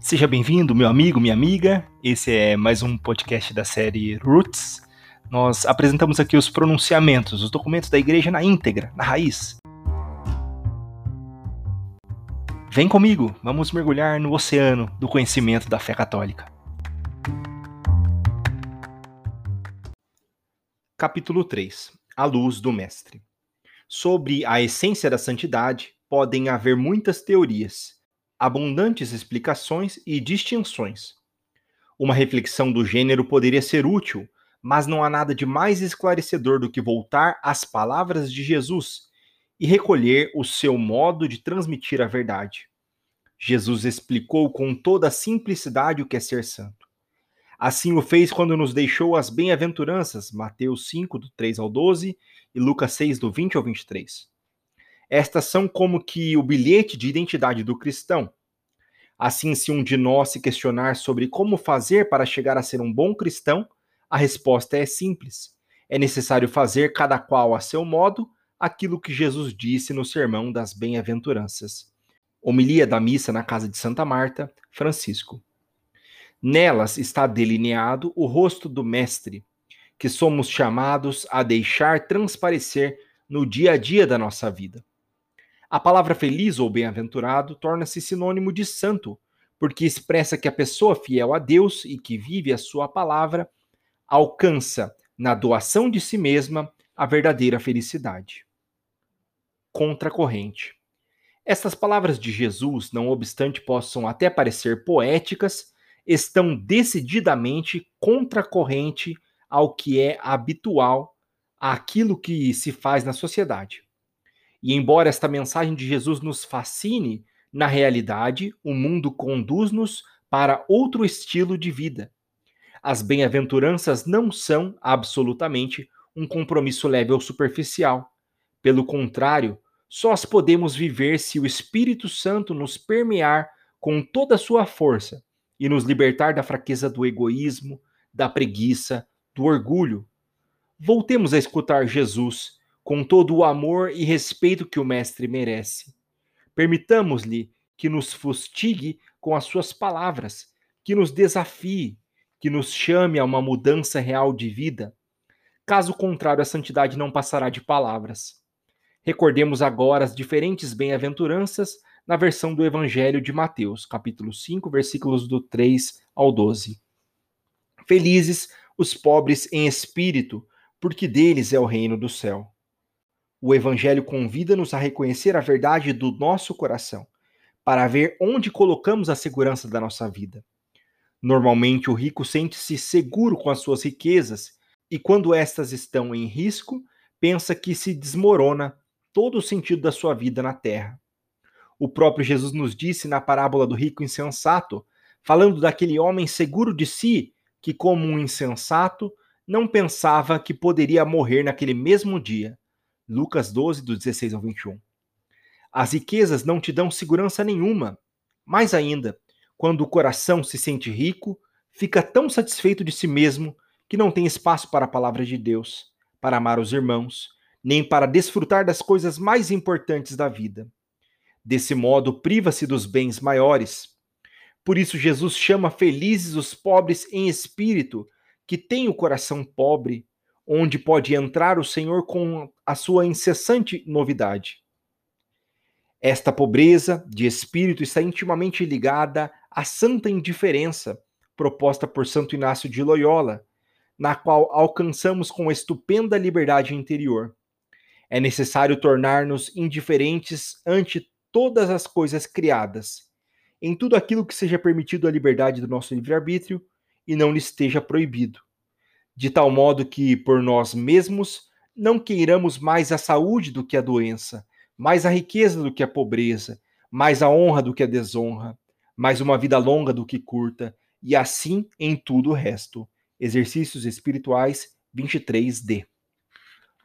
Seja bem-vindo, meu amigo, minha amiga. Esse é mais um podcast da série Roots. Nós apresentamos aqui os pronunciamentos, os documentos da igreja na íntegra, na raiz. Vem comigo, vamos mergulhar no oceano do conhecimento da fé católica. Capítulo 3 A luz do Mestre. Sobre a essência da santidade, podem haver muitas teorias abundantes explicações e distinções. Uma reflexão do gênero poderia ser útil, mas não há nada de mais esclarecedor do que voltar às palavras de Jesus e recolher o seu modo de transmitir a verdade. Jesus explicou com toda a simplicidade o que é ser santo. Assim o fez quando nos deixou as bem-aventuranças, Mateus 5, do 3 ao 12 e Lucas 6, do 20 ao 23. Estas são como que o bilhete de identidade do cristão. Assim, se um de nós se questionar sobre como fazer para chegar a ser um bom cristão, a resposta é simples. É necessário fazer cada qual a seu modo aquilo que Jesus disse no Sermão das Bem-aventuranças. Homilia da missa na casa de Santa Marta, Francisco. Nelas está delineado o rosto do Mestre, que somos chamados a deixar transparecer no dia a dia da nossa vida. A palavra feliz ou bem-aventurado torna-se sinônimo de santo, porque expressa que a pessoa fiel a Deus e que vive a sua palavra alcança, na doação de si mesma, a verdadeira felicidade. Contracorrente. Estas palavras de Jesus, não obstante possam até parecer poéticas, estão decididamente contracorrente ao que é habitual, àquilo que se faz na sociedade. E embora esta mensagem de Jesus nos fascine, na realidade, o mundo conduz-nos para outro estilo de vida. As bem-aventuranças não são, absolutamente, um compromisso leve ou superficial. Pelo contrário, só as podemos viver se o Espírito Santo nos permear com toda a sua força e nos libertar da fraqueza do egoísmo, da preguiça, do orgulho. Voltemos a escutar Jesus com todo o amor e respeito que o Mestre merece. Permitamos-lhe que nos fustigue com as suas palavras, que nos desafie, que nos chame a uma mudança real de vida. Caso contrário, a santidade não passará de palavras. Recordemos agora as diferentes bem-aventuranças na versão do Evangelho de Mateus, capítulo 5, versículos do 3 ao 12. Felizes os pobres em espírito, porque deles é o reino do céu. O Evangelho convida-nos a reconhecer a verdade do nosso coração, para ver onde colocamos a segurança da nossa vida. Normalmente, o rico sente-se seguro com as suas riquezas e, quando estas estão em risco, pensa que se desmorona todo o sentido da sua vida na terra. O próprio Jesus nos disse na parábola do rico insensato, falando daquele homem seguro de si, que, como um insensato, não pensava que poderia morrer naquele mesmo dia Lucas 12, do 16 ao 21. As riquezas não te dão segurança nenhuma. Mais ainda, quando o coração se sente rico, fica tão satisfeito de si mesmo que não tem espaço para a palavra de Deus, para amar os irmãos, nem para desfrutar das coisas mais importantes da vida. Desse modo, priva-se dos bens maiores. Por isso, Jesus chama felizes os pobres em espírito, que têm o coração pobre, onde pode entrar o Senhor com a sua incessante novidade. Esta pobreza de espírito está intimamente ligada à santa indiferença proposta por Santo Inácio de Loyola, na qual alcançamos com estupenda liberdade interior. É necessário tornar-nos indiferentes ante todas as coisas criadas, em tudo aquilo que seja permitido à liberdade do nosso livre-arbítrio e não lhe esteja proibido de tal modo que, por nós mesmos, não queiramos mais a saúde do que a doença, mais a riqueza do que a pobreza, mais a honra do que a desonra, mais uma vida longa do que curta, e assim em tudo o resto. Exercícios Espirituais 23d.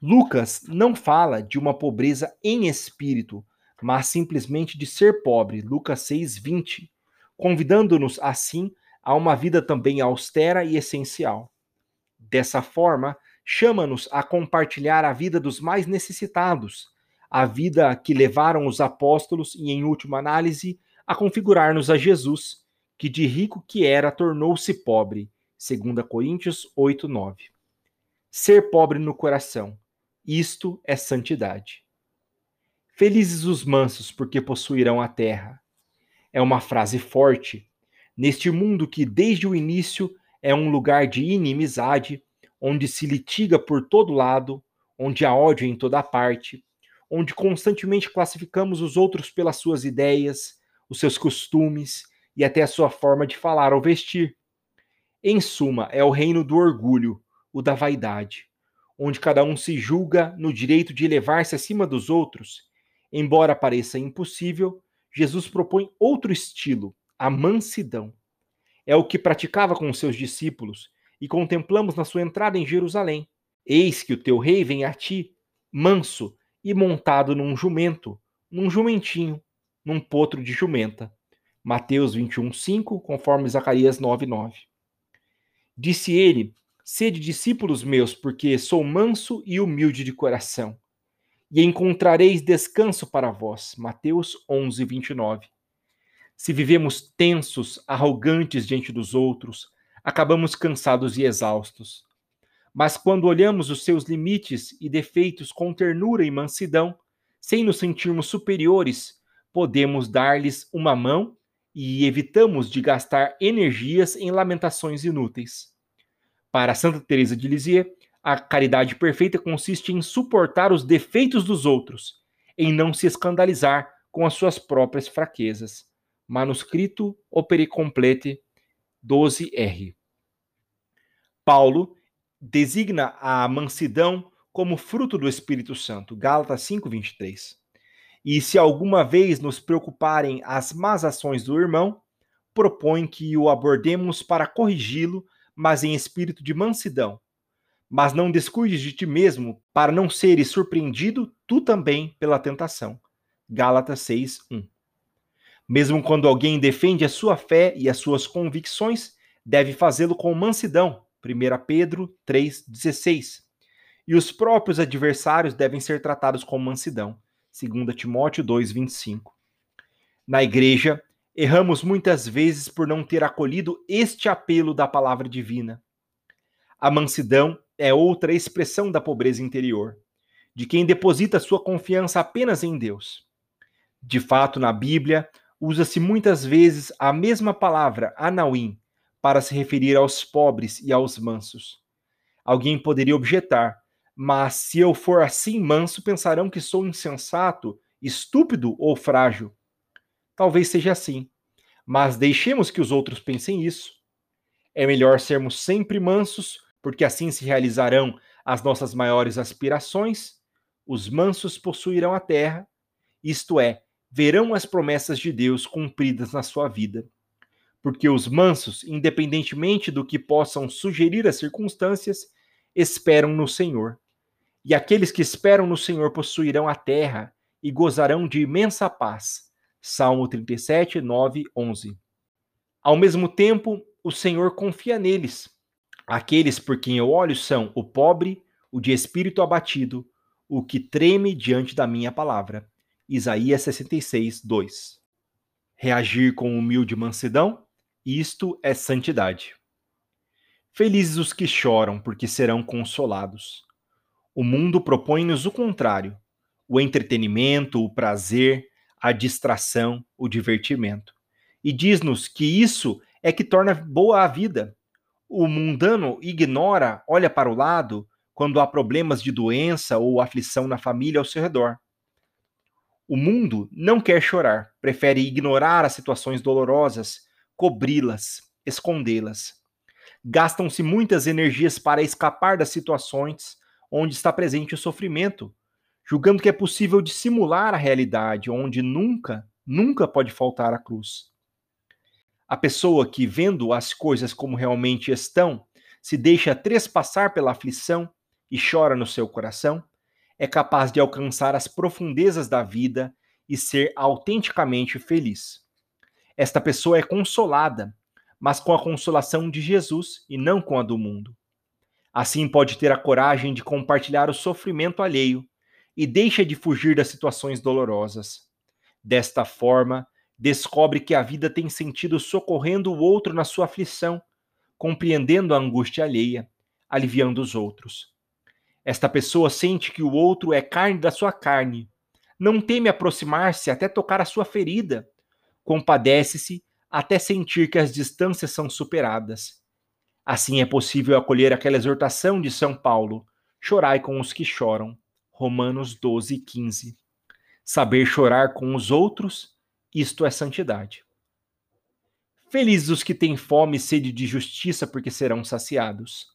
Lucas não fala de uma pobreza em espírito, mas simplesmente de ser pobre, Lucas 6:20, convidando-nos assim a uma vida também austera e essencial. Dessa forma, chama-nos a compartilhar a vida dos mais necessitados, a vida que levaram os apóstolos e, em última análise, a configurar-nos a Jesus, que de rico que era tornou-se pobre. 2 Coríntios 8, 9. Ser pobre no coração, isto é santidade. Felizes os mansos, porque possuirão a terra. É uma frase forte. Neste mundo que desde o início é um lugar de inimizade, onde se litiga por todo lado, onde há ódio em toda parte, onde constantemente classificamos os outros pelas suas ideias, os seus costumes e até a sua forma de falar ou vestir. Em suma, é o reino do orgulho, o da vaidade, onde cada um se julga no direito de elevar-se acima dos outros. Embora pareça impossível, Jesus propõe outro estilo, a mansidão é o que praticava com os seus discípulos, e contemplamos na sua entrada em Jerusalém. Eis que o teu rei vem a ti, manso e montado num jumento, num jumentinho, num potro de jumenta. Mateus 21, 5, conforme Zacarias 9, 9. Disse ele: Sede discípulos meus, porque sou manso e humilde de coração, e encontrareis descanso para vós. Mateus 11, 29. Se vivemos tensos, arrogantes diante dos outros, acabamos cansados e exaustos. Mas quando olhamos os seus limites e defeitos com ternura e mansidão, sem nos sentirmos superiores, podemos dar-lhes uma mão e evitamos de gastar energias em lamentações inúteis. Para Santa Teresa de Lisieux, a caridade perfeita consiste em suportar os defeitos dos outros, em não se escandalizar com as suas próprias fraquezas manuscrito Opere Complete 12R. Paulo designa a mansidão como fruto do Espírito Santo, Gálatas 5:23. E se alguma vez nos preocuparem as más ações do irmão, propõe que o abordemos para corrigi-lo, mas em espírito de mansidão. Mas não descuides de ti mesmo, para não seres surpreendido tu também pela tentação. Gálatas 6:1. Mesmo quando alguém defende a sua fé e as suas convicções, deve fazê-lo com mansidão. 1 Pedro 3,16. E os próprios adversários devem ser tratados com mansidão. 2 Timóteo 2,25. Na igreja, erramos muitas vezes por não ter acolhido este apelo da palavra divina. A mansidão é outra expressão da pobreza interior, de quem deposita sua confiança apenas em Deus. De fato, na Bíblia, usa-se muitas vezes a mesma palavra, anauim, para se referir aos pobres e aos mansos. Alguém poderia objetar, mas se eu for assim manso, pensarão que sou insensato, estúpido ou frágil. Talvez seja assim, mas deixemos que os outros pensem isso. É melhor sermos sempre mansos, porque assim se realizarão as nossas maiores aspirações. Os mansos possuirão a terra, isto é, verão as promessas de Deus cumpridas na sua vida. Porque os mansos, independentemente do que possam sugerir as circunstâncias, esperam no Senhor. E aqueles que esperam no Senhor possuirão a terra e gozarão de imensa paz. Salmo 37, 9, 11. Ao mesmo tempo, o Senhor confia neles. Aqueles por quem eu olho são o pobre, o de espírito abatido, o que treme diante da minha palavra. Isaías 66, 2. Reagir com humilde mansidão, isto é santidade. Felizes os que choram, porque serão consolados. O mundo propõe-nos o contrário: o entretenimento, o prazer, a distração, o divertimento. E diz-nos que isso é que torna boa a vida. O mundano ignora, olha para o lado, quando há problemas de doença ou aflição na família ao seu redor. O mundo não quer chorar, prefere ignorar as situações dolorosas, cobri-las, escondê-las. Gastam-se muitas energias para escapar das situações onde está presente o sofrimento, julgando que é possível dissimular a realidade onde nunca, nunca pode faltar a cruz. A pessoa que, vendo as coisas como realmente estão, se deixa trespassar pela aflição e chora no seu coração, é capaz de alcançar as profundezas da vida e ser autenticamente feliz. Esta pessoa é consolada, mas com a consolação de Jesus e não com a do mundo. Assim pode ter a coragem de compartilhar o sofrimento alheio e deixa de fugir das situações dolorosas. Desta forma, descobre que a vida tem sentido socorrendo o outro na sua aflição, compreendendo a angústia alheia, aliviando os outros. Esta pessoa sente que o outro é carne da sua carne, não teme aproximar-se até tocar a sua ferida, compadece-se até sentir que as distâncias são superadas. Assim é possível acolher aquela exortação de São Paulo: chorai com os que choram. Romanos 12, 15. Saber chorar com os outros, isto é santidade. Felizes os que têm fome e sede de justiça, porque serão saciados.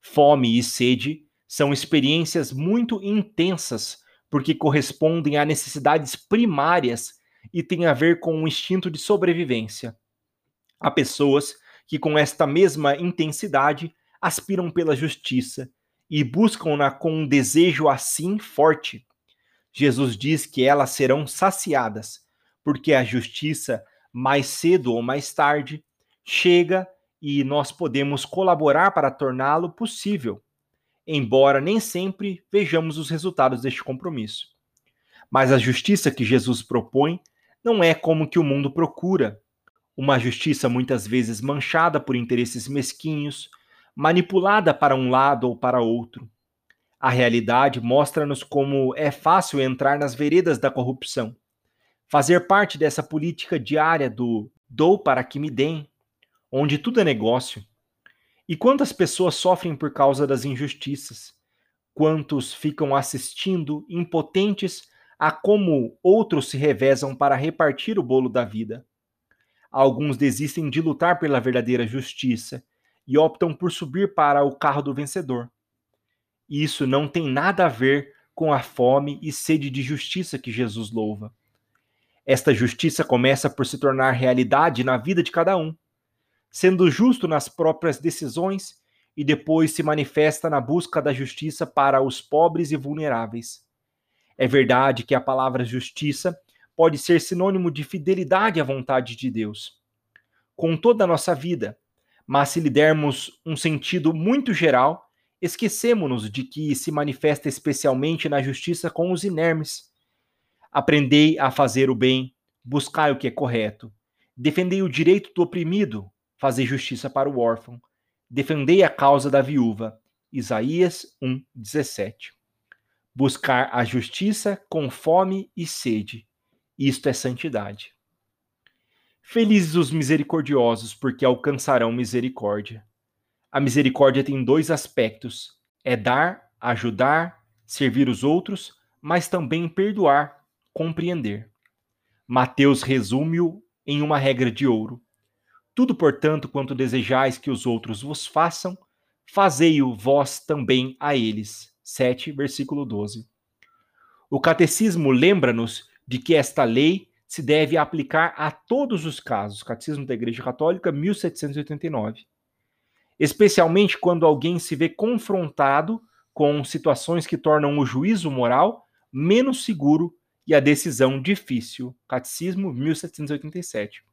Fome e sede são experiências muito intensas, porque correspondem a necessidades primárias e têm a ver com o instinto de sobrevivência. Há pessoas que, com esta mesma intensidade, aspiram pela justiça e buscam-na com um desejo assim forte. Jesus diz que elas serão saciadas, porque a justiça, mais cedo ou mais tarde, chega e nós podemos colaborar para torná-lo possível, embora nem sempre vejamos os resultados deste compromisso. Mas a justiça que Jesus propõe não é como que o mundo procura, uma justiça muitas vezes manchada por interesses mesquinhos, manipulada para um lado ou para outro. A realidade mostra-nos como é fácil entrar nas veredas da corrupção, fazer parte dessa política diária do dou para que me deem, onde tudo é negócio. E quantas pessoas sofrem por causa das injustiças? Quantos ficam assistindo, impotentes, a como outros se revezam para repartir o bolo da vida? Alguns desistem de lutar pela verdadeira justiça e optam por subir para o carro do vencedor. Isso não tem nada a ver com a fome e sede de justiça que Jesus louva. Esta justiça começa por se tornar realidade na vida de cada um, sendo justo nas próprias decisões e depois se manifesta na busca da justiça para os pobres e vulneráveis. É verdade que a palavra justiça pode ser sinônimo de fidelidade à vontade de Deus, com toda a nossa vida, mas se lhe dermos um sentido muito geral, esquecemos-nos de que se manifesta especialmente na justiça com os inermes. Aprendei a fazer o bem, buscai o que é correto, defendei o direito do oprimido, fazei justiça para o órfão, defendei a causa da viúva. Isaías 1:17. Buscar a justiça com fome e sede isto é santidade. Felizes os misericordiosos, porque alcançarão misericórdia. A misericórdia tem dois aspectos: é dar, ajudar, servir os outros, mas também perdoar, compreender. Mateus resume-o em uma regra de ouro. Tudo, portanto, quanto desejais que os outros vos façam, fazei-o vós também a eles. 7, versículo 12. O catecismo lembra-nos de que esta lei se deve aplicar a todos os casos. Catecismo da Igreja Católica, 1789. Especialmente quando alguém se vê confrontado com situações que tornam o juízo moral menos seguro e a decisão difícil. Catecismo 1787.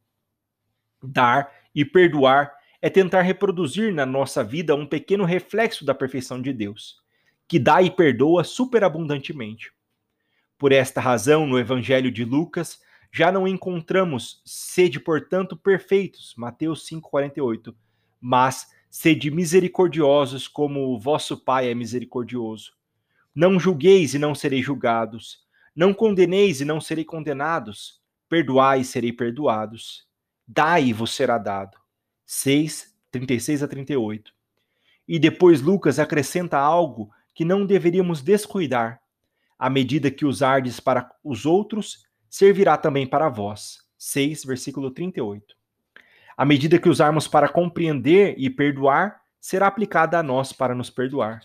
Dar e perdoar é tentar reproduzir na nossa vida um pequeno reflexo da perfeição de Deus, que dá e perdoa superabundantemente. Por esta razão, no Evangelho de Lucas, já não encontramos sede, portanto, perfeitos, Mateus 5,48, mas sede misericordiosos, como o vosso Pai é misericordioso. Não julgueis e não sereis julgados. Não condeneis e não serei condenados. Perdoai e serei perdoados. Dai vos será dado. 6, 36 a 38. E depois Lucas acrescenta algo que não deveríamos descuidar. A medida que usardes para os outros, servirá também para vós. 6, versículo 38. A medida que usarmos para compreender e perdoar, será aplicada a nós para nos perdoar.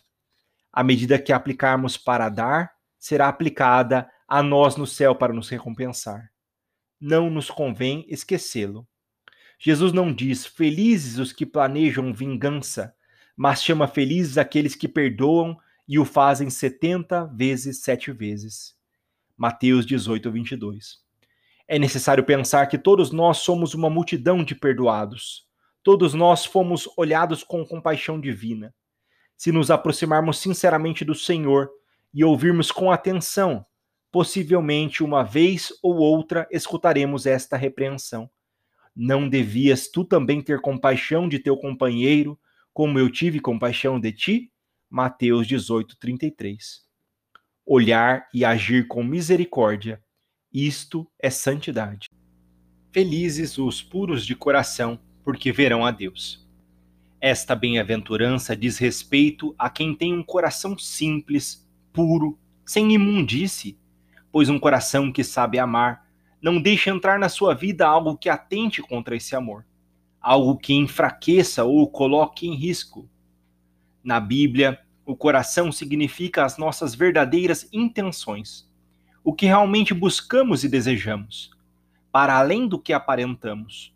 A medida que aplicarmos para dar, será aplicada a nós no céu para nos recompensar. Não nos convém esquecê-lo. Jesus não diz felizes os que planejam vingança, mas chama felizes aqueles que perdoam e o fazem 70 vezes sete vezes. Mateus 18, 22. É necessário pensar que todos nós somos uma multidão de perdoados. Todos nós fomos olhados com compaixão divina. Se nos aproximarmos sinceramente do Senhor e ouvirmos com atenção, possivelmente uma vez ou outra escutaremos esta repreensão. Não devias tu também ter compaixão de teu companheiro, como eu tive compaixão de ti? Mateus 18, 33. Olhar e agir com misericórdia, isto é santidade. Felizes os puros de coração, porque verão a Deus. Esta bem-aventurança diz respeito a quem tem um coração simples, puro, sem imundície, pois um coração que sabe amar não deixa entrar na sua vida algo que atente contra esse amor, algo que enfraqueça ou o coloque em risco. Na Bíblia, o coração significa as nossas verdadeiras intenções, o que realmente buscamos e desejamos, para além do que aparentamos.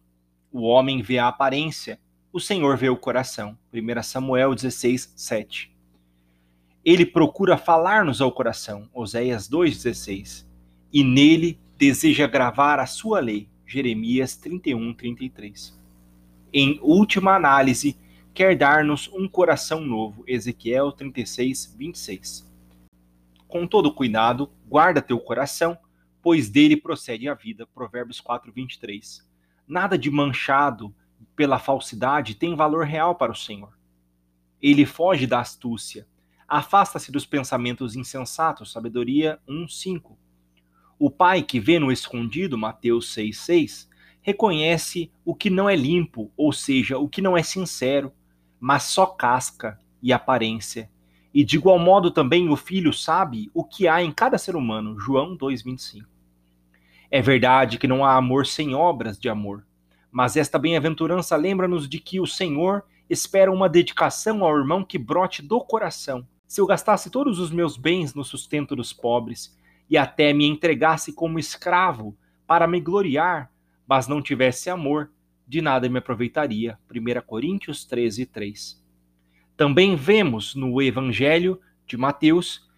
O homem vê a aparência, o Senhor vê o coração. 1 Samuel 16, 7 ele procura falar-nos ao coração, Oséias 2,16, e nele deseja gravar a sua lei, Jeremias 31, 33. Em última análise, quer dar-nos um coração novo, Ezequiel 36, 26. Com todo cuidado, guarda teu coração, pois dele procede a vida, Provérbios 4, 23. Nada de manchado pela falsidade tem valor real para o Senhor. Ele foge da astúcia, Afasta-se dos pensamentos insensatos. Sabedoria 1:5. O pai que vê no escondido, Mateus 6:6, reconhece o que não é limpo, ou seja, o que não é sincero, mas só casca e aparência. E de igual modo também o filho sabe o que há em cada ser humano. João 2:25. É verdade que não há amor sem obras de amor, mas esta bem-aventurança lembra-nos de que o Senhor espera uma dedicação ao irmão que brote do coração se eu gastasse todos os meus bens no sustento dos pobres e até me entregasse como escravo para me gloriar, mas não tivesse amor, de nada me aproveitaria. 1 Coríntios 13, 3. Também vemos no Evangelho de Mateus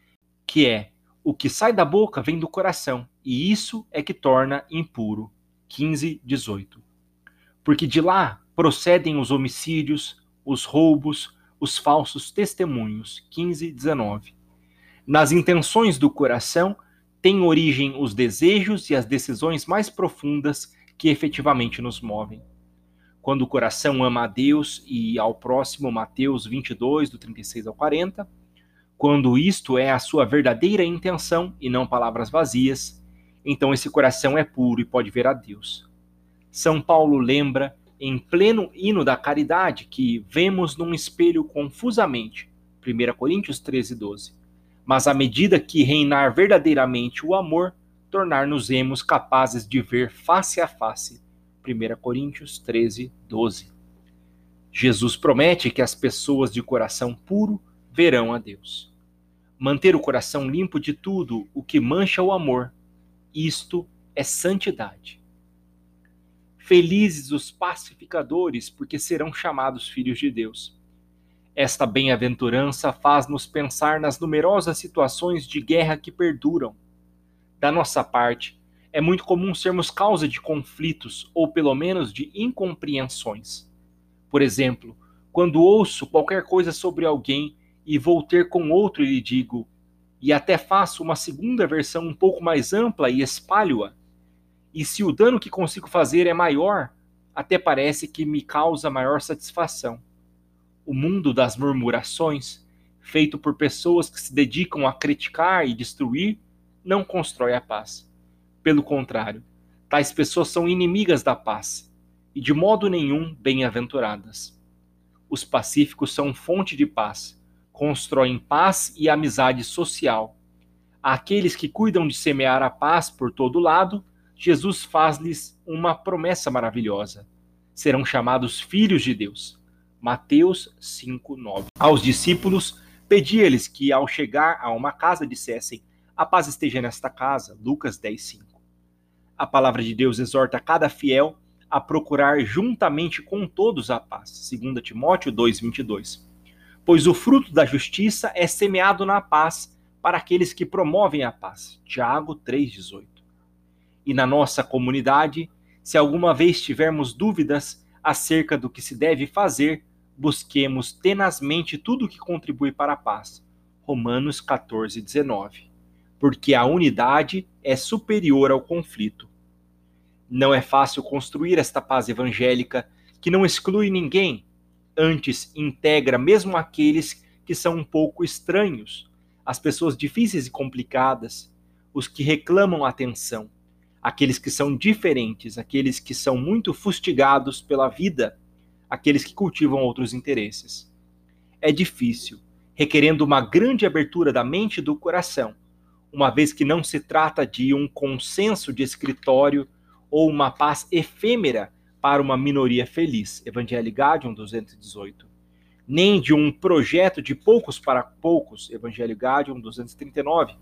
que é o que sai da boca vem do coração, e isso é que torna impuro. 15, 18. Porque de lá procedem os homicídios, os roubos, os falsos testemunhos, 15, 19. Nas intenções do coração têm origem os desejos e as decisões mais profundas que efetivamente nos movem. Quando o coração ama a Deus e ao próximo, Mateus 22, do 36 ao 40, quando isto é a sua verdadeira intenção e não palavras vazias, então esse coração é puro e pode ver a Deus. São Paulo lembra em pleno hino da caridade que vemos num espelho confusamente. 1 Coríntios 13, 12. Mas à medida que reinar verdadeiramente o amor, tornar-nos-emos capazes de ver face a face. 1 Coríntios 13, 12. Jesus promete que as pessoas de coração puro verão a Deus. Manter o coração limpo de tudo o que mancha o amor, isto é santidade. Felizes os pacificadores, porque serão chamados filhos de Deus. Esta bem-aventurança faz-nos pensar nas numerosas situações de guerra que perduram. Da nossa parte, é muito comum sermos causa de conflitos ou pelo menos de incompreensões. Por exemplo, quando ouço qualquer coisa sobre alguém e vou ter com outro e lhe digo, e até faço uma segunda versão um pouco mais ampla e espalho-a, e se o dano que consigo fazer é maior, até parece que me causa maior satisfação. O mundo das murmurações, feito por pessoas que se dedicam a criticar e destruir, não constrói a paz. Pelo contrário, tais pessoas são inimigas da paz e de modo nenhum bem-aventuradas. Os pacíficos são fonte de paz, constroem paz e amizade social. Aqueles que cuidam de semear a paz por todo lado Jesus faz-lhes uma promessa maravilhosa. Serão chamados filhos de Deus. Mateus 5:9. Aos discípulos pedia-lhes que ao chegar a uma casa dissessem: "A paz esteja nesta casa." Lucas 10:5. A palavra de Deus exorta cada fiel a procurar juntamente com todos a paz. 2 Timóteo 2:22. Pois o fruto da justiça é semeado na paz para aqueles que promovem a paz. Tiago 3:18 e na nossa comunidade, se alguma vez tivermos dúvidas acerca do que se deve fazer, busquemos tenazmente tudo que contribui para a paz. Romanos 14, 19. porque a unidade é superior ao conflito. Não é fácil construir esta paz evangélica que não exclui ninguém, antes integra mesmo aqueles que são um pouco estranhos, as pessoas difíceis e complicadas, os que reclamam atenção, aqueles que são diferentes, aqueles que são muito fustigados pela vida, aqueles que cultivam outros interesses. É difícil, requerendo uma grande abertura da mente e do coração, uma vez que não se trata de um consenso de escritório ou uma paz efêmera para uma minoria feliz, Evangelho Gaudium 218, nem de um projeto de poucos para poucos, Evangelho Gaudium 239.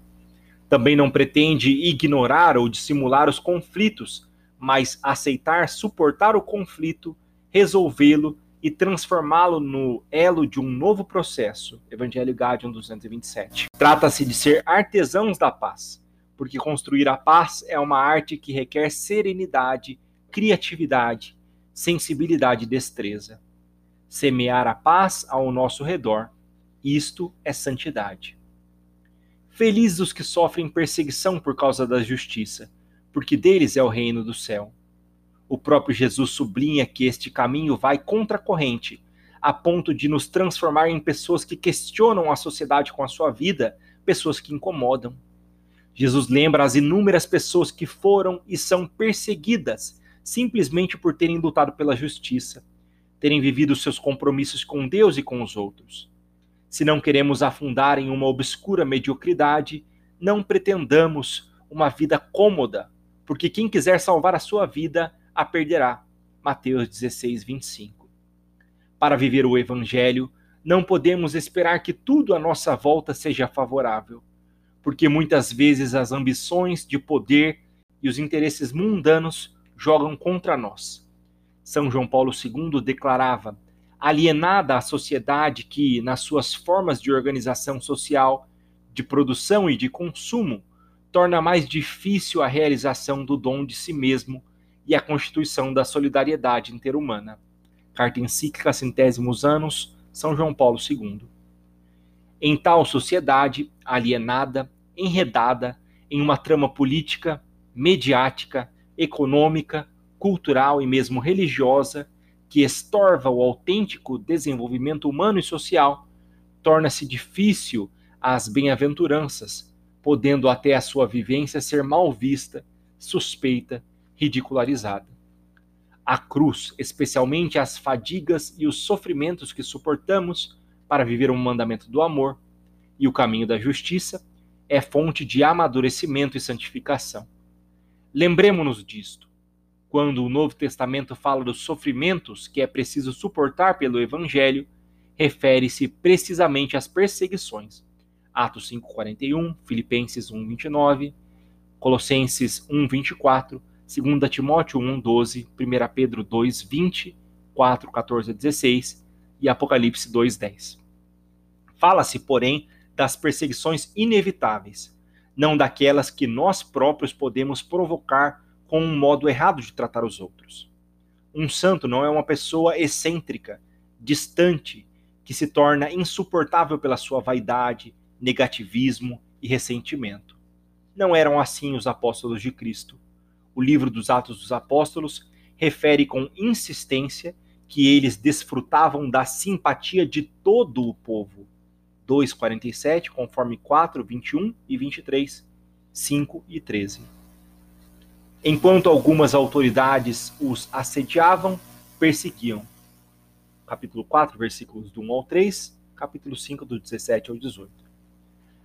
Também não pretende ignorar ou dissimular os conflitos, mas aceitar, suportar o conflito, resolvê-lo e transformá-lo no elo de um novo processo, Evangelho Gaudium 227. Trata-se de ser artesãos da paz, porque construir a paz é uma arte que requer serenidade, criatividade, sensibilidade e destreza. Semear a paz ao nosso redor, isto é santidade. Felizes os que sofrem perseguição por causa da justiça, porque deles é o reino do céu. O próprio Jesus sublinha que este caminho vai contra a corrente, a ponto de nos transformar em pessoas que questionam a sociedade com a sua vida, pessoas que incomodam. Jesus lembra as inúmeras pessoas que foram e são perseguidas simplesmente por terem lutado pela justiça, terem vivido seus compromissos com Deus e com os outros. Se não queremos afundar em uma obscura mediocridade, não pretendamos uma vida cômoda, porque quem quiser salvar a sua vida a perderá. Mateus 16, 25. Para viver o Evangelho, não podemos esperar que tudo à nossa volta seja favorável porque muitas vezes as ambições de poder e os interesses mundanos jogam contra nós. São João Paulo II declarava: alienada a sociedade que, nas suas formas de organização social, de produção e de consumo, torna mais difícil a realização do dom de si mesmo e a constituição da solidariedade interhumana. Carta encíclica Centésimos Anos, São João Paulo II. Em tal sociedade alienada, enredada em uma trama política, mediática, econômica, cultural e mesmo religiosa que estorva o autêntico desenvolvimento humano e social, torna-se difícil as bem-aventuranças, podendo até a sua vivência ser mal vista, suspeita, ridicularizada. A cruz, especialmente as fadigas e os sofrimentos que suportamos para viver um mandamento do amor e o caminho da justiça, é fonte de amadurecimento e santificação. Lembremos-nos disto. Quando o Novo Testamento fala dos sofrimentos que é preciso suportar pelo Evangelho, refere-se precisamente às perseguições. Atos 5:41, Filipenses 1:29, Colossenses 1:24, 2 Timóteo 1:12, 1 Pedro 2:20, 4:14 a 16 e Apocalipse 2:10. Fala-se, porém, das perseguições inevitáveis, não daquelas que nós próprios podemos provocar com um modo errado de tratar os outros. Um santo não é uma pessoa excêntrica, distante, que se torna insuportável pela sua vaidade, negativismo e ressentimento. Não eram assim os apóstolos de Cristo. O livro dos Atos dos Apóstolos refere com insistência que eles desfrutavam da simpatia de todo o povo 2,47, conforme 4, 21 e 23, 5 e 13. Enquanto algumas autoridades os assediavam, perseguiam. Capítulo 4, versículos do 1 ao 3, capítulo 5, do 17 ao 18.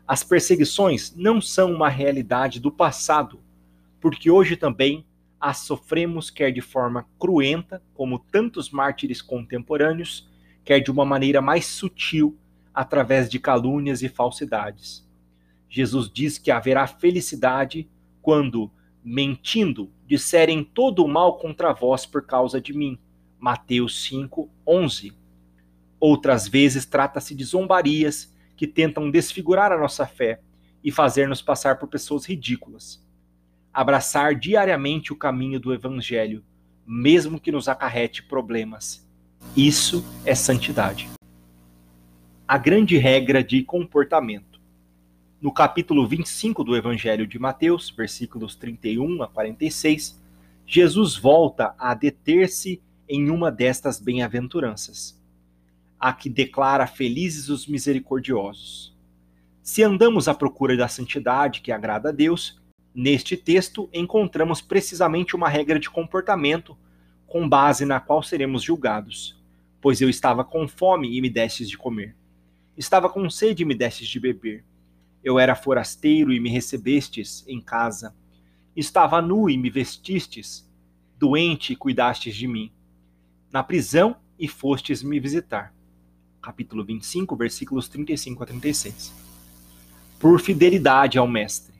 As perseguições não são uma realidade do passado, porque hoje também as sofremos quer de forma cruenta, como tantos mártires contemporâneos, quer de uma maneira mais sutil, através de calúnias e falsidades. Jesus diz que haverá felicidade quando, mentindo, disserem todo o mal contra vós por causa de mim. Mateus 5, 11. Outras vezes trata-se de zombarias que tentam desfigurar a nossa fé e fazer-nos passar por pessoas ridículas. Abraçar diariamente o caminho do Evangelho, mesmo que nos acarrete problemas. Isso é santidade a grande regra de comportamento. No capítulo 25 do Evangelho de Mateus, versículos 31 a 46, Jesus volta a deter-se em uma destas bem-aventuranças, a que declara felizes os misericordiosos. Se andamos à procura da santidade que agrada a Deus, neste texto encontramos precisamente uma regra de comportamento com base na qual seremos julgados. Pois eu estava com fome e me destes de comer. Estava com sede e me destes de beber. Eu era forasteiro e me recebestes em casa. Estava nu e me vestistes. Doente e cuidastes de mim. Na prisão e fostes me visitar. Capítulo 25, versículos 35 a 36. Por fidelidade ao Mestre.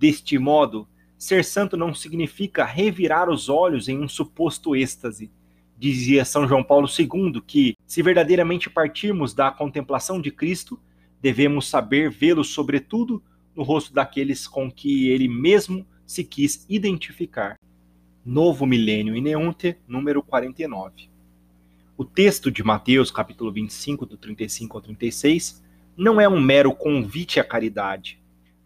Deste modo, ser santo não significa revirar os olhos em um suposto êxtase Dizia São João Paulo II que, se verdadeiramente partirmos da contemplação de Cristo, devemos saber vê-lo, sobretudo, no rosto daqueles com que ele mesmo se quis identificar. Novo Milênio Neunte, número 49. O texto de Mateus, capítulo 25, do 35 ao 36, não é um mero convite à caridade,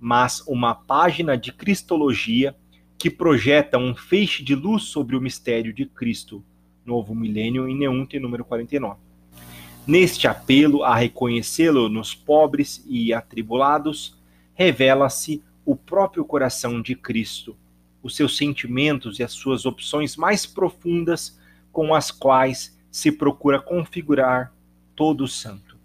mas uma página de cristologia que projeta um feixe de luz sobre o mistério de Cristo, Novo Milênio, em Neunte, número 49. Neste apelo a reconhecê-lo nos pobres e atribulados, revela-se o próprio coração de Cristo, os seus sentimentos e as suas opções mais profundas com as quais se procura configurar todo o santo.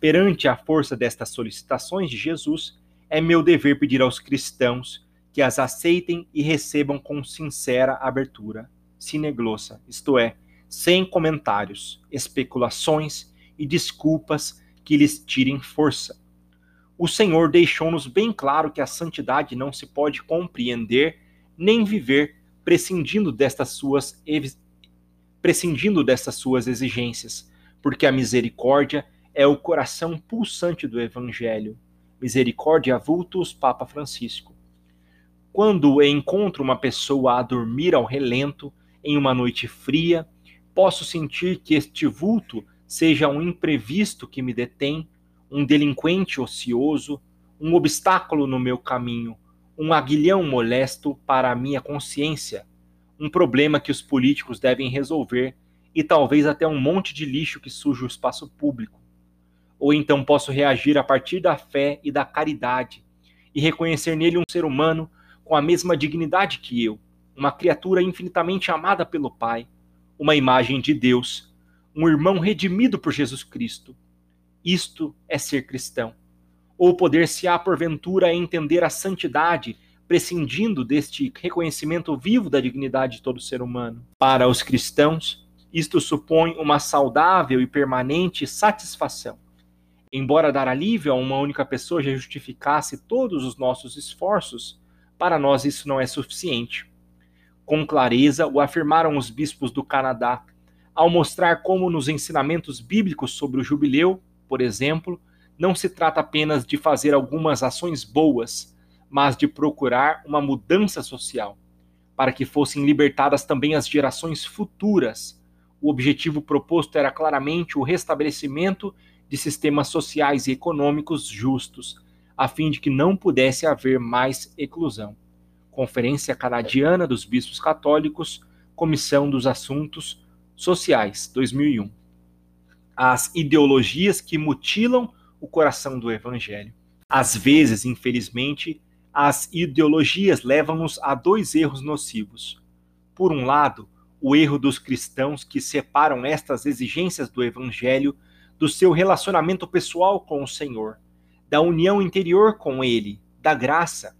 Perante a força destas solicitações de Jesus, é meu dever pedir aos cristãos que as aceitem e recebam com sincera abertura sineglossa, isto é, sem comentários, especulações e desculpas que lhes tirem força. O Senhor deixou-nos bem claro que a santidade não se pode compreender nem viver prescindindo destas suas prescindindo destas suas exigências, porque a misericórdia é o coração pulsante do evangelho. Misericórdia vultus Papa Francisco. Quando encontro uma pessoa a dormir ao relento, em uma noite fria, posso sentir que este vulto seja um imprevisto que me detém, um delinquente ocioso, um obstáculo no meu caminho, um aguilhão molesto para a minha consciência, um problema que os políticos devem resolver e talvez até um monte de lixo que suja o espaço público. Ou então posso reagir a partir da fé e da caridade e reconhecer nele um ser humano com a mesma dignidade que eu, uma criatura infinitamente amada pelo Pai, uma imagem de Deus, um irmão redimido por Jesus Cristo. Isto é ser cristão. Ou poder-se-á, porventura, entender a santidade, prescindindo deste reconhecimento vivo da dignidade de todo ser humano. Para os cristãos, isto supõe uma saudável e permanente satisfação. Embora dar alívio a uma única pessoa já justificasse todos os nossos esforços, para nós isso não é suficiente com clareza o afirmaram os bispos do Canadá, ao mostrar como nos ensinamentos bíblicos sobre o jubileu, por exemplo, não se trata apenas de fazer algumas ações boas, mas de procurar uma mudança social, para que fossem libertadas também as gerações futuras. O objetivo proposto era claramente o restabelecimento de sistemas sociais e econômicos justos, a fim de que não pudesse haver mais eclusão. Conferência Canadiana dos Bispos Católicos, Comissão dos Assuntos Sociais, 2001. As ideologias que mutilam o coração do Evangelho. Às vezes, infelizmente, as ideologias levam-nos a dois erros nocivos. Por um lado, o erro dos cristãos que separam estas exigências do Evangelho do seu relacionamento pessoal com o Senhor, da união interior com Ele, da graça,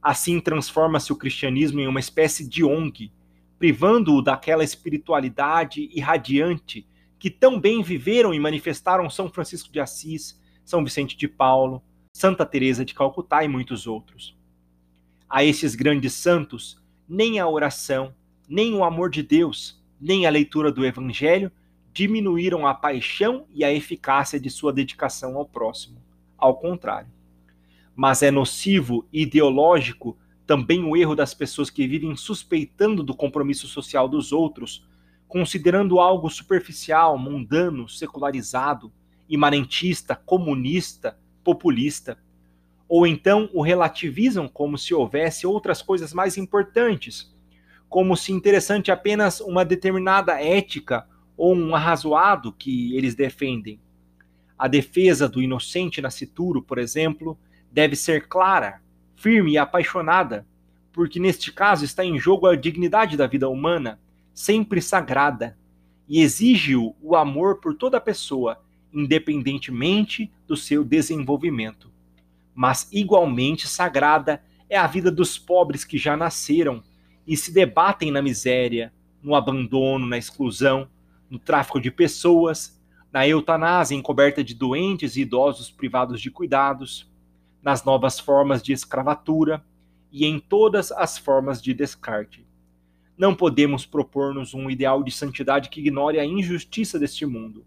Assim transforma-se o cristianismo em uma espécie de ONG, privando-o daquela espiritualidade irradiante que tão bem viveram e manifestaram São Francisco de Assis, São Vicente de Paulo, Santa Teresa de Calcutá e muitos outros. A esses grandes santos, nem a oração, nem o amor de Deus, nem a leitura do evangelho diminuíram a paixão e a eficácia de sua dedicação ao próximo. Ao contrário mas é nocivo ideológico também o erro das pessoas que vivem suspeitando do compromisso social dos outros, considerando algo superficial, mundano, secularizado, imanentista, comunista, populista, ou então o relativizam como se houvesse outras coisas mais importantes, como se interessante apenas uma determinada ética ou um arrazoado que eles defendem. A defesa do inocente nascituro, por exemplo, deve ser clara, firme e apaixonada, porque neste caso está em jogo a dignidade da vida humana, sempre sagrada, e exige-o o amor por toda pessoa, independentemente do seu desenvolvimento. Mas igualmente sagrada é a vida dos pobres que já nasceram e se debatem na miséria, no abandono, na exclusão, no tráfico de pessoas, na eutanásia encoberta de doentes e idosos privados de cuidados, nas novas formas de escravatura e em todas as formas de descarte. Não podemos propor-nos um ideal de santidade que ignore a injustiça deste mundo,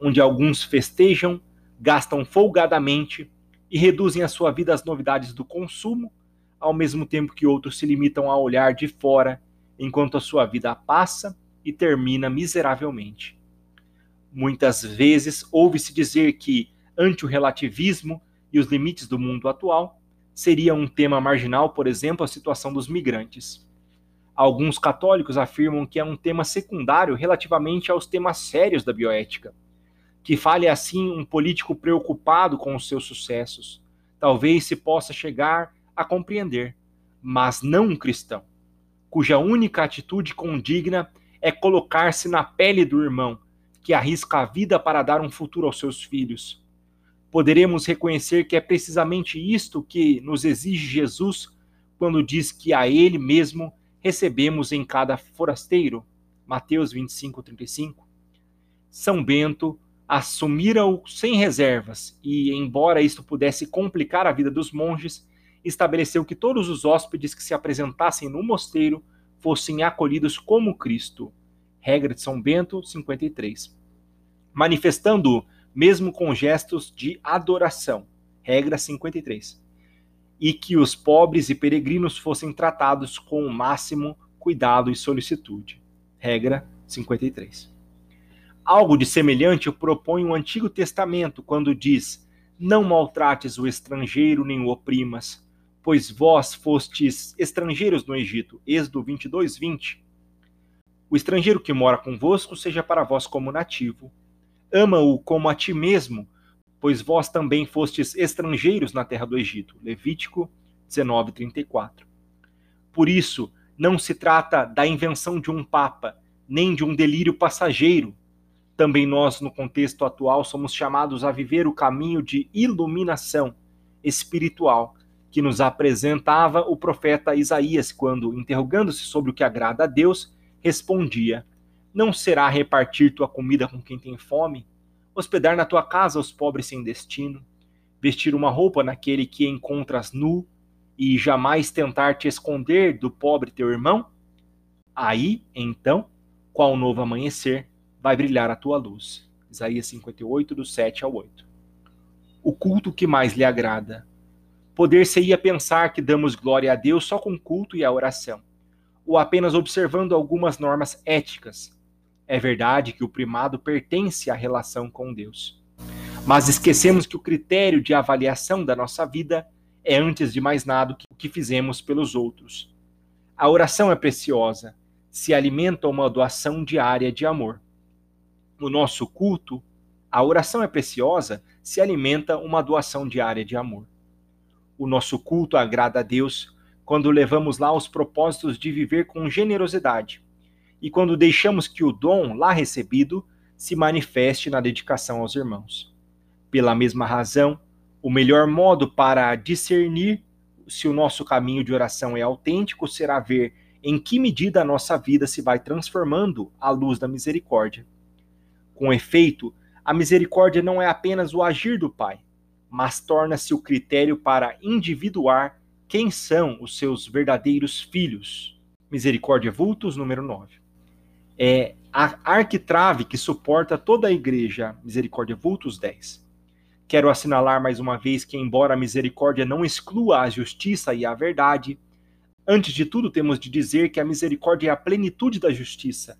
onde alguns festejam, gastam folgadamente e reduzem a sua vida às novidades do consumo, ao mesmo tempo que outros se limitam a olhar de fora enquanto a sua vida passa e termina miseravelmente. Muitas vezes ouve-se dizer que, ante o relativismo e os limites do mundo atual, seria um tema marginal, por exemplo, a situação dos migrantes. Alguns católicos afirmam que é um tema secundário relativamente aos temas sérios da bioética. Que fale assim um político preocupado com os seus sucessos. Talvez se possa chegar a compreender, mas não um cristão, cuja única atitude condigna é colocar-se na pele do irmão, que arrisca a vida para dar um futuro aos seus filhos. Poderemos reconhecer que é precisamente isto que nos exige Jesus quando diz que a Ele mesmo recebemos em cada forasteiro. Mateus 25, 35. São Bento assumira-o sem reservas e, embora isto pudesse complicar a vida dos monges, estabeleceu que todos os hóspedes que se apresentassem no mosteiro fossem acolhidos como Cristo. Regra de São Bento 53. Manifestando mesmo com gestos de adoração. Regra 53. E que os pobres e peregrinos fossem tratados com o máximo cuidado e solicitude. Regra 53. Algo de semelhante propõe o Antigo Testamento quando diz: Não maltrates o estrangeiro nem o oprimas, pois vós fostes estrangeiros no Egito. Êxodo 22, 20. O estrangeiro que mora convosco seja para vós como nativo. Ama-o como a ti mesmo, pois vós também fostes estrangeiros na terra do Egito. Levítico 19, 34. Por isso, não se trata da invenção de um papa, nem de um delírio passageiro. Também nós, no contexto atual, somos chamados a viver o caminho de iluminação espiritual que nos apresentava o profeta Isaías, quando, interrogando-se sobre o que agrada a Deus, respondia: Não será repartir tua comida com quem tem fome? Hospedar na tua casa os pobres sem destino? Vestir uma roupa naquele que encontras nu? E jamais tentar te esconder do pobre teu irmão? Aí, então, qual novo amanhecer, vai brilhar a tua luz. Isaías 58, do 7 ao 8. O culto que mais lhe agrada, Poder-se-ia pensar que damos glória a Deus só com culto e a oração, ou apenas observando algumas normas éticas. É verdade que o primado pertence à relação com Deus. Mas esquecemos que o critério de avaliação da nossa vida é, antes de mais nada, o que fizemos pelos outros. A oração é preciosa, se alimenta uma doação diária de amor. No nosso culto, a oração é preciosa, se alimenta uma doação diária de amor. O nosso culto agrada a Deus quando levamos lá os propósitos de viver com generosidade e quando deixamos que o dom lá recebido se manifeste na dedicação aos irmãos. Pela mesma razão, o melhor modo para discernir se o nosso caminho de oração é autêntico será ver em que medida a nossa vida se vai transformando à luz da misericórdia. Com efeito, a misericórdia não é apenas o agir do Pai, mas torna-se o critério para individuar quem são os seus verdadeiros filhos. Misericórdia Vultus, número 9. É a arquitrave que suporta toda a igreja, Misericórdia Vultus 10. Quero assinalar mais uma vez que, embora a misericórdia não exclua a justiça e a verdade, antes de tudo temos de dizer que a misericórdia é a plenitude da justiça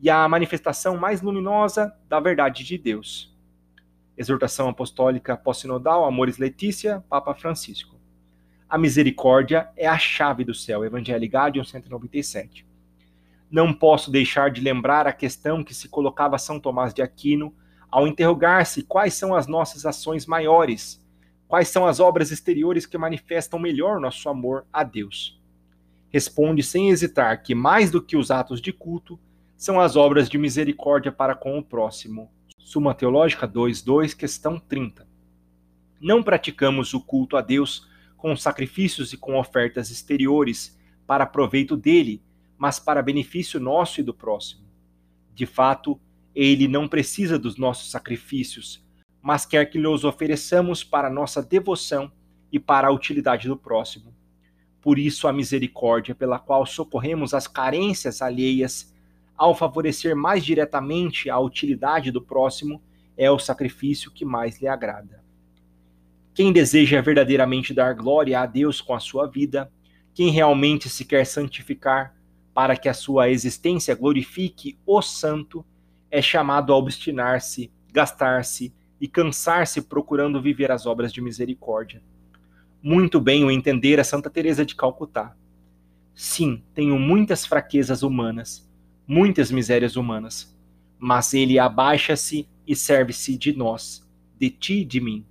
e a manifestação mais luminosa da verdade de Deus. Exortação Apostólica Pós-Sinodal Amores Letícia, Papa Francisco. A misericórdia é a chave do céu, Evangelho Gaudium 197. Não posso deixar de lembrar a questão que se colocava São Tomás de Aquino ao interrogar-se quais são as nossas ações maiores, quais são as obras exteriores que manifestam melhor nosso amor a Deus. Responde sem hesitar que mais do que os atos de culto são as obras de misericórdia para com o próximo. Suma Teológica 2:2, questão 30. Não praticamos o culto a Deus com sacrifícios e com ofertas exteriores para proveito dele, mas para benefício nosso e do próximo. De fato, ele não precisa dos nossos sacrifícios, mas quer que lhes ofereçamos para nossa devoção e para a utilidade do próximo. Por isso, a misericórdia pela qual socorremos as carências alheias, ao favorecer mais diretamente a utilidade do próximo, é o sacrifício que mais lhe agrada. Quem deseja verdadeiramente dar glória a Deus com a sua vida, quem realmente se quer santificar para que a sua existência glorifique o Santo, é chamado a obstinar-se, gastar-se e cansar-se procurando viver as obras de misericórdia. Muito bem o entender a Santa Teresa de Calcutá. Sim, tenho muitas fraquezas humanas, muitas misérias humanas, mas ele abaixa-se e serve-se de nós, de ti e de mim,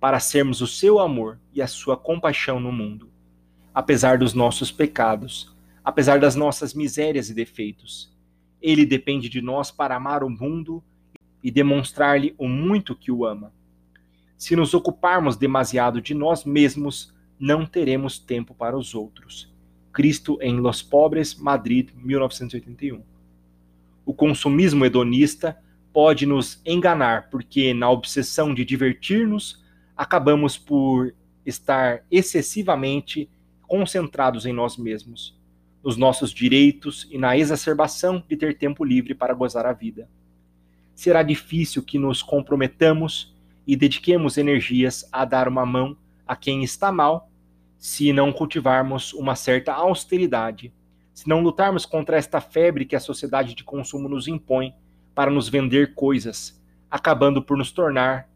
para sermos o seu amor e a sua compaixão no mundo, apesar dos nossos pecados, apesar das nossas misérias e defeitos ele depende de nós para amar o mundo e demonstrar-lhe o muito que o ama. Se nos ocuparmos demasiado de nós mesmos, não teremos tempo para os outros. Cristo em Los Pobres, Madrid, 1981. O consumismo hedonista pode nos enganar, porque na obsessão de divertir-nos, acabamos por estar excessivamente concentrados em nós mesmos nos nossos direitos e na exacerbação de ter tempo livre para gozar a vida. Será difícil que nos comprometamos e dediquemos energias a dar uma mão a quem está mal, se não cultivarmos uma certa austeridade, se não lutarmos contra esta febre que a sociedade de consumo nos impõe para nos vender coisas, acabando por nos tornar,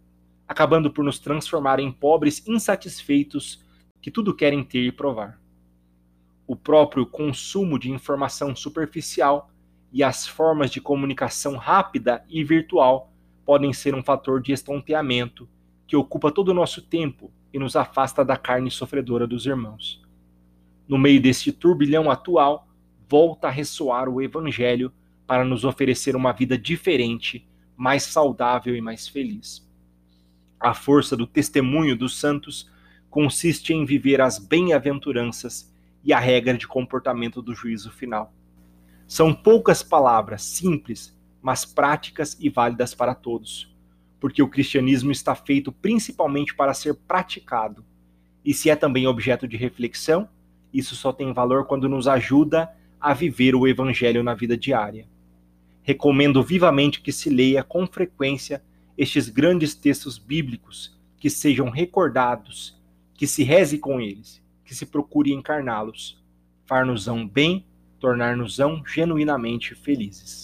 acabando por nos transformar em pobres insatisfeitos que tudo querem ter e provar. O próprio consumo de informação superficial e as formas de comunicação rápida e virtual podem ser um fator de estonteamento que ocupa todo o nosso tempo e nos afasta da carne sofredora dos irmãos. No meio deste turbilhão atual, volta a ressoar o Evangelho para nos oferecer uma vida diferente, mais saudável e mais feliz. A força do testemunho dos santos consiste em viver as bem-aventuranças e a regra de comportamento do juízo final. São poucas palavras, simples, mas práticas e válidas para todos, porque o cristianismo está feito principalmente para ser praticado. E se é também objeto de reflexão, isso só tem valor quando nos ajuda a viver o evangelho na vida diária. Recomendo vivamente que se leia com frequência estes grandes textos bíblicos, que sejam recordados, que se reze com eles que se procure encarná-los, far-nos-ão bem, tornar-nos-ão genuinamente felizes.